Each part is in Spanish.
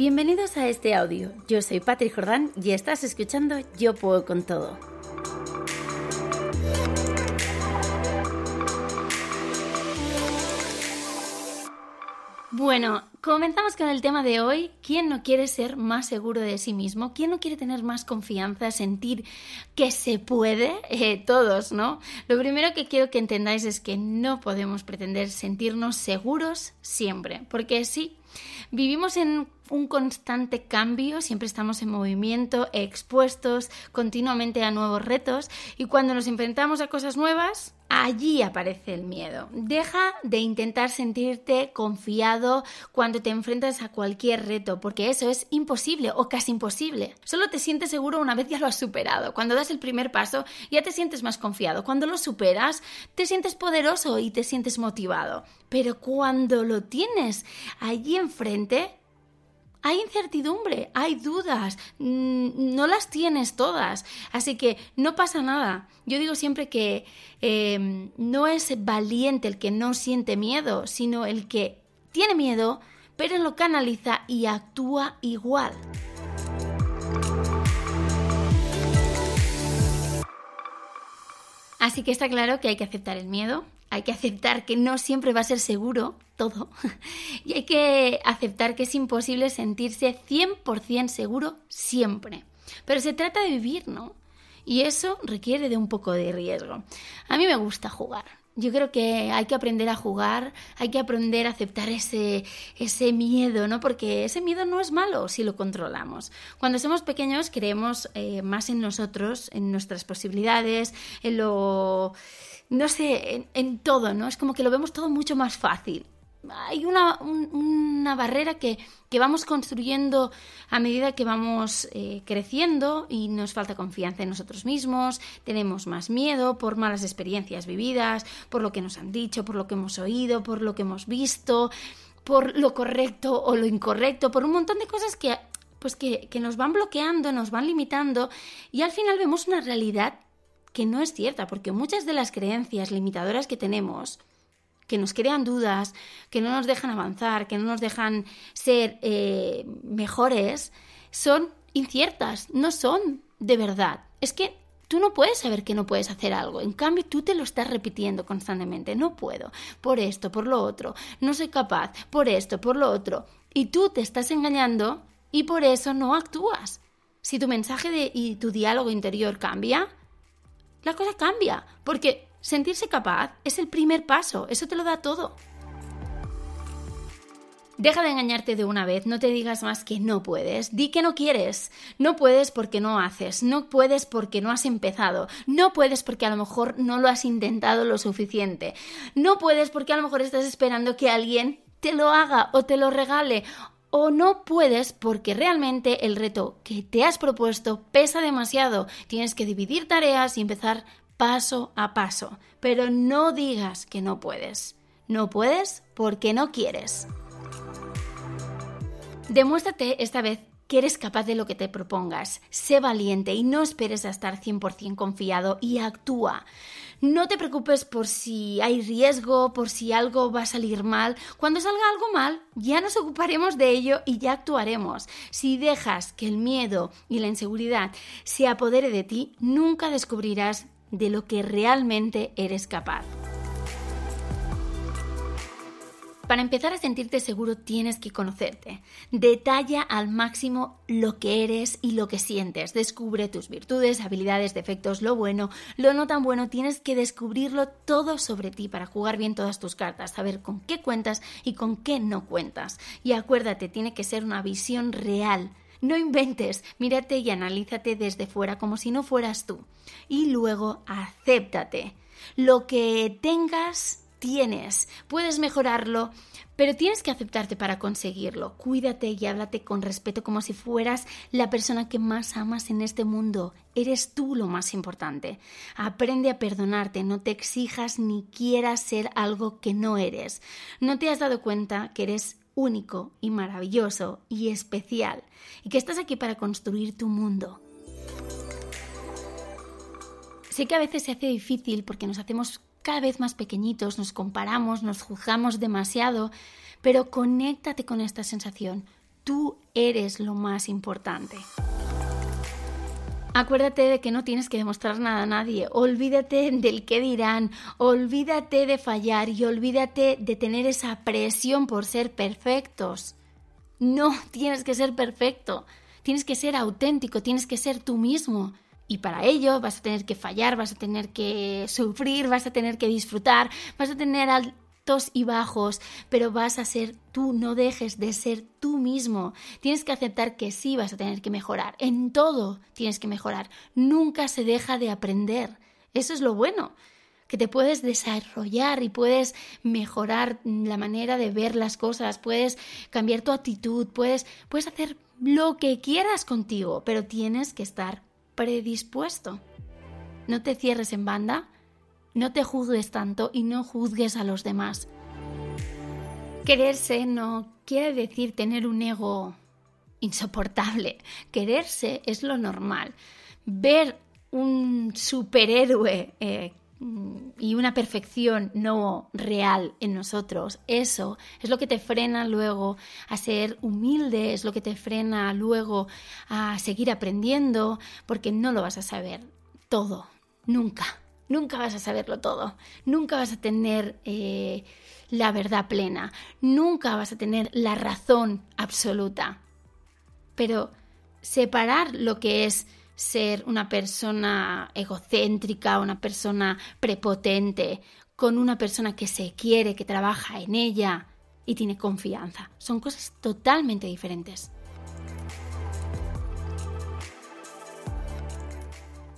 Bienvenidos a este audio. Yo soy Patrick Jordán y estás escuchando Yo Puedo con Todo. Bueno, comenzamos con el tema de hoy. ¿Quién no quiere ser más seguro de sí mismo? ¿Quién no quiere tener más confianza, sentir que se puede? Eh, todos, ¿no? Lo primero que quiero que entendáis es que no podemos pretender sentirnos seguros siempre, porque sí, vivimos en un constante cambio, siempre estamos en movimiento, expuestos continuamente a nuevos retos y cuando nos enfrentamos a cosas nuevas, allí aparece el miedo. Deja de intentar sentirte confiado cuando te enfrentas a cualquier reto, porque eso es imposible o casi imposible. Solo te sientes seguro una vez ya lo has superado. Cuando das el primer paso, ya te sientes más confiado. Cuando lo superas, te sientes poderoso y te sientes motivado. Pero cuando lo tienes allí enfrente, hay incertidumbre, hay dudas, mm, no las tienes todas, así que no pasa nada. Yo digo siempre que em, no es valiente el que no siente miedo, sino el que tiene miedo, pero lo canaliza y actúa igual. Así que está claro que hay que aceptar el miedo, hay que aceptar que no siempre va a ser seguro todo y hay que aceptar que es imposible sentirse 100% seguro siempre. Pero se trata de vivir, ¿no? Y eso requiere de un poco de riesgo. A mí me gusta jugar. Yo creo que hay que aprender a jugar, hay que aprender a aceptar ese, ese miedo, ¿no? Porque ese miedo no es malo si lo controlamos. Cuando somos pequeños creemos eh, más en nosotros, en nuestras posibilidades, en lo no sé, en, todo, ¿no? Es como que lo vemos todo mucho más fácil. Hay una, una barrera que, que, vamos construyendo a medida que vamos eh, creciendo y nos falta confianza en nosotros mismos, tenemos más miedo por malas experiencias vividas, por lo que nos han dicho, por lo que hemos oído, por lo que hemos visto, por lo correcto o lo incorrecto, por un montón de cosas que, pues que, que nos van bloqueando, nos van limitando y al final vemos una realidad que no es cierta, porque muchas de las creencias limitadoras que tenemos, que nos crean dudas, que no nos dejan avanzar, que no nos dejan ser eh, mejores, son inciertas, no son de verdad. Es que tú no puedes saber que no puedes hacer algo, en cambio tú te lo estás repitiendo constantemente, no puedo, por esto, por lo otro, no soy capaz, por esto, por lo otro, y tú te estás engañando y por eso no actúas. Si tu mensaje de, y tu diálogo interior cambia, la cosa cambia, porque sentirse capaz es el primer paso, eso te lo da todo. Deja de engañarte de una vez, no te digas más que no puedes, di que no quieres, no puedes porque no haces, no puedes porque no has empezado, no puedes porque a lo mejor no lo has intentado lo suficiente, no puedes porque a lo mejor estás esperando que alguien te lo haga o te lo regale o no puedes porque realmente el reto que te has propuesto pesa demasiado. Tienes que dividir tareas y empezar paso a paso. Pero no digas que no puedes. No puedes porque no quieres. Demuéstrate esta vez que eres capaz de lo que te propongas. Sé valiente y no esperes a estar 100% confiado y actúa. No te preocupes por si hay riesgo, por si algo va a salir mal. Cuando salga algo mal, ya nos ocuparemos de ello y ya actuaremos. Si dejas que el miedo y la inseguridad se apodere de ti, nunca descubrirás de lo que realmente eres capaz. Para empezar a sentirte seguro tienes que conocerte. Detalla al máximo lo que eres y lo que sientes. Descubre tus virtudes, habilidades, defectos, lo bueno, lo no tan bueno. Tienes que descubrirlo todo sobre ti para jugar bien todas tus cartas, saber con qué cuentas y con qué no cuentas. Y acuérdate, tiene que ser una visión real no inventes, mírate y analízate desde fuera como si no fueras tú. Y luego acéptate. Lo que tengas tienes, puedes mejorarlo, pero tienes que aceptarte para conseguirlo. Cuídate y háblate con respeto como si fueras la persona que más amas en este mundo. Eres tú lo más importante. Aprende a perdonarte, no te exijas ni quieras ser algo que no eres. No te has dado cuenta que eres único y maravilloso y especial y que estás aquí para construir tu mundo. Sé que a veces se hace difícil porque nos hacemos cada vez más pequeñitos, nos comparamos, nos juzgamos demasiado, pero conéctate con esta sensación. Tú eres lo más importante. Acuérdate de que no tienes que demostrar nada a nadie, olvídate del qué dirán, olvídate de fallar y olvídate de tener esa presión por ser perfectos. No tienes que ser perfecto, tienes que ser auténtico, tienes que ser tú mismo. Y para ello vas a tener que fallar, vas a tener que sufrir, vas a tener que disfrutar, vas a tener y bajos, pero vas a ser tú, no dejes de ser tú mismo. Tienes que aceptar que sí vas a tener que mejorar, en todo tienes que mejorar, nunca se deja de aprender. Eso es lo bueno que te puedes desarrollar y puedes mejorar la manera de ver las cosas, puedes cambiar tu actitud, puedes, puedes hacer lo que quieras contigo, pero tienes que estar predispuesto. No te cierres en banda, no te juzgues tanto y no juzgues a los demás. Quererse no quiere decir tener un ego insoportable. Quererse es lo normal. Ver un superhéroe eh, y una perfección no real en nosotros, eso es lo que te frena luego a ser humilde, es lo que te frena luego a seguir aprendiendo, porque no lo vas a saber todo, nunca, nunca vas a saberlo todo, nunca vas a tener eh, la verdad plena, nunca vas a tener la razón absoluta. Pero separar lo que es ser una persona egocéntrica, una persona prepotente, con una persona que se quiere, que trabaja en ella y tiene confianza. Son cosas totalmente diferentes.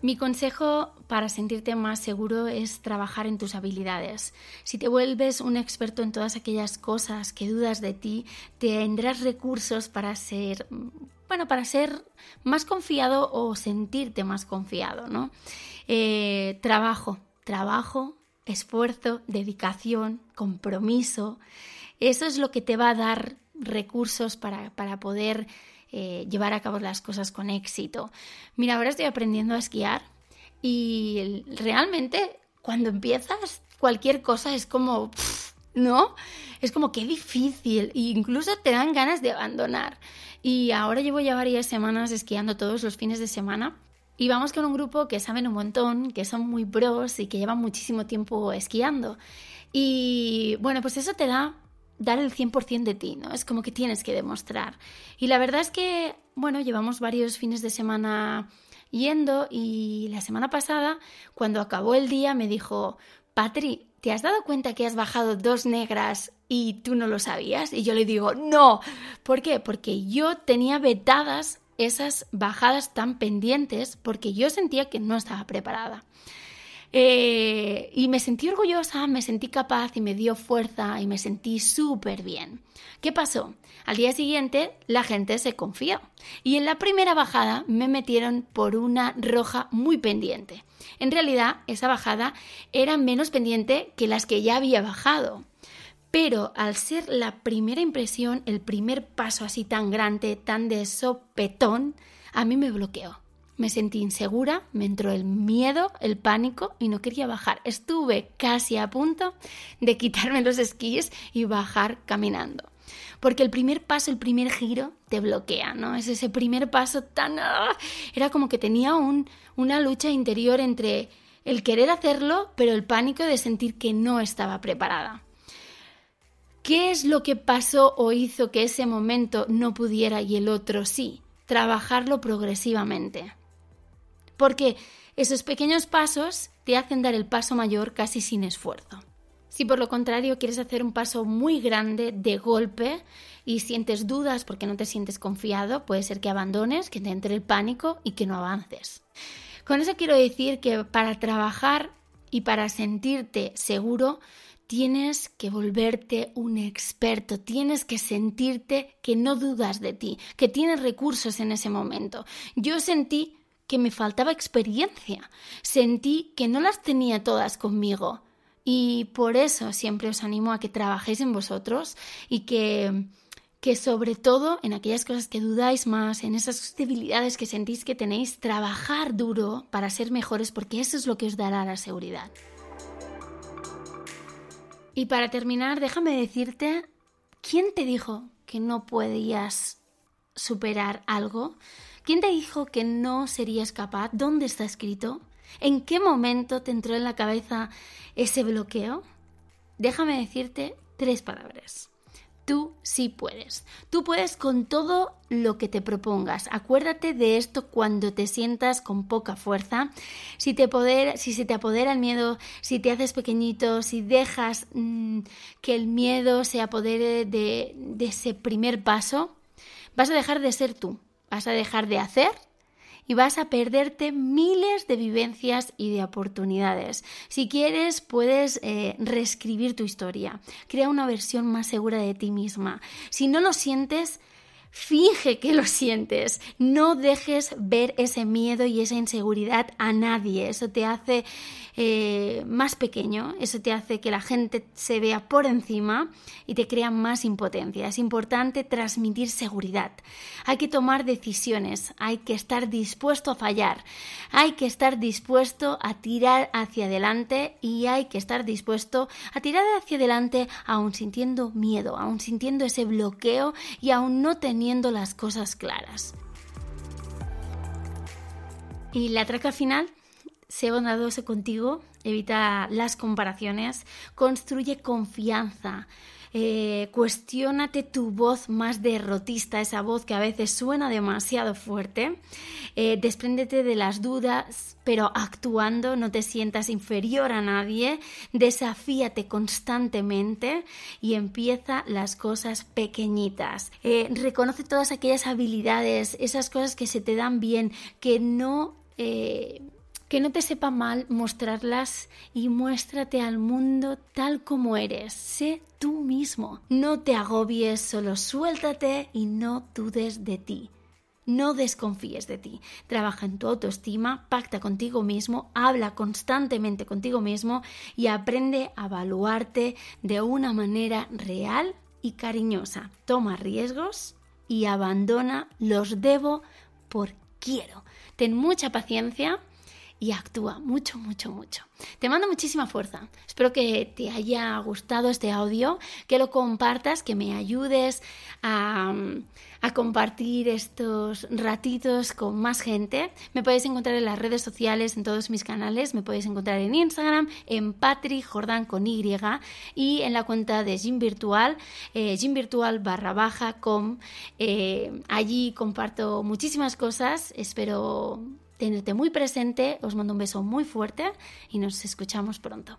Mi consejo para sentirte más seguro es trabajar en tus habilidades. Si te vuelves un experto en todas aquellas cosas que dudas de ti, tendrás recursos para ser bueno, para ser más confiado o sentirte más confiado, ¿no? Eh, trabajo, trabajo, esfuerzo, dedicación, compromiso. Eso es lo que te va a dar recursos para, poder eh, llevar a cabo las cosas con éxito. Mira, ahora estoy aprendiendo a esquiar y realmente cuando empiezas cualquier cosa es como... ¿no? Es como que difícil e incluso te dan ganas de abandonar. Y ahora llevo ya varias semanas esquiando todos los fines de semana y vamos con un grupo que saben un montón, que son muy pros y que llevan muchísimo tiempo esquiando. Y bueno, pues eso te da dar el 100% de ti, ¿no? Es como que tienes que demostrar. Y la verdad es que, bueno, llevamos varios fines de semana yendo y la semana pasada, cuando acabó el día, me dijo, Patri, ¿te has dado cuenta que has bajado dos negras y tú no lo sabías? Y yo le digo, no. ¿Por qué? Porque yo tenía vetadas esas bajadas tan pendientes porque yo sentía que no estaba preparada. Eh, y me sentí orgullosa, me sentí capaz y me dio fuerza y me sentí súper bien. ¿Qué pasó? Al día siguiente la gente se confió y en la primera bajada me metieron por una roja muy pendiente. En realidad esa bajada era menos pendiente que las que ya había bajado. Pero al ser la primera impresión, el primer paso así tan grande, tan de sopetón, a mí me bloqueó. Me sentí insegura, me entró el miedo, el pánico y no quería bajar. Estuve casi a punto de quitarme los esquís y bajar caminando. Porque el primer paso, el primer giro, te bloquea, ¿no? Es ese primer paso tan... ¡ah! Era como que tenía un, una lucha interior entre el querer hacerlo, pero el pánico de sentir que no estaba preparada. ¿Qué es lo que pasó o hizo que ese momento no pudiera y el otro sí? Trabajarlo progresivamente. Porque esos pequeños pasos te hacen dar el paso mayor casi sin esfuerzo. Si por lo contrario quieres hacer un paso muy grande de golpe y sientes dudas porque no te sientes confiado, puede ser que abandones, que te entre el pánico y que no avances. Con eso quiero decir que para trabajar y para sentirte seguro, tienes que volverte un experto, tienes que sentirte que no dudas de ti, que tienes recursos en ese momento. Yo sentí que me faltaba experiencia, sentí que no las tenía todas conmigo y por eso siempre os animo a que trabajéis en vosotros y que que sobre todo en aquellas cosas que dudáis más, en esas debilidades que sentís que tenéis, trabajar duro para ser mejores porque eso es lo que os dará la seguridad. Y para terminar, déjame decirte, ¿quién te dijo que no podías superar algo? ¿Quién te dijo que no serías capaz? ¿Dónde está escrito? ¿En qué momento te entró en la cabeza ese bloqueo? Déjame decirte tres palabras. Tú sí puedes. Tú puedes con todo lo que te propongas. Acuérdate de esto cuando te sientas con poca fuerza. Si, te si se te apodera el miedo, si te haces pequeñito, si dejas mm, que el miedo se apodere de ese primer paso, vas a dejar de ser tú. Vas a dejar de hacer y vas a perderte miles de vivencias y de oportunidades. Si quieres, puedes eh, reescribir tu historia, crea una versión más segura de ti misma. Si no lo sientes, Finge que lo sientes, no dejes ver ese miedo y esa inseguridad a nadie, eso te hace eh, más pequeño, eso te hace que la gente se vea por encima y te crea más impotencia. Es importante transmitir seguridad. Hay que tomar decisiones, hay que estar dispuesto a fallar, hay que estar dispuesto a tirar hacia adelante y hay que estar dispuesto a tirar hacia adelante aún sintiendo miedo, aún sintiendo ese bloqueo y aún no teniendo las cosas claras. Y la traca final sé bondadoso contigo, evita las comparaciones, construye confianza. Eh, cuestiónate tu voz más derrotista, esa voz que a veces suena demasiado fuerte. Eh, despréndete de las dudas, pero actuando no te sientas inferior a nadie. Desafíate constantemente y empieza las cosas pequeñitas. Eh, reconoce todas aquellas habilidades, esas cosas que se te dan bien, que no que no te sepa mal mostrarlas y muéstrate al mundo tal como eres. Sé tú mismo. No te agobies, solo suéltate y no dudes de ti. No desconfíes de ti. Trabaja en tu autoestima, pacta contigo mismo, habla constantemente contigo mismo y aprende a evaluarte de una manera real y cariñosa. Toma riesgos y abandona los debo por quiero. Ten mucha paciencia y actúa mucho, mucho, mucho. Te mando muchísima fuerza. Espero que te haya gustado este audio, que lo compartas, que me ayudes a, compartir estos ratitos con más gente. Me podéis encontrar en las redes sociales, en todos mis canales. Me podéis encontrar en Instagram, en Patri Y en la cuenta de Gym Virtual, eh, Virtual barra baja com. Eh, allí comparto muchísimas cosas. Espero tenerte muy presente. Os mando un beso muy fuerte y nos escuchamos pronto.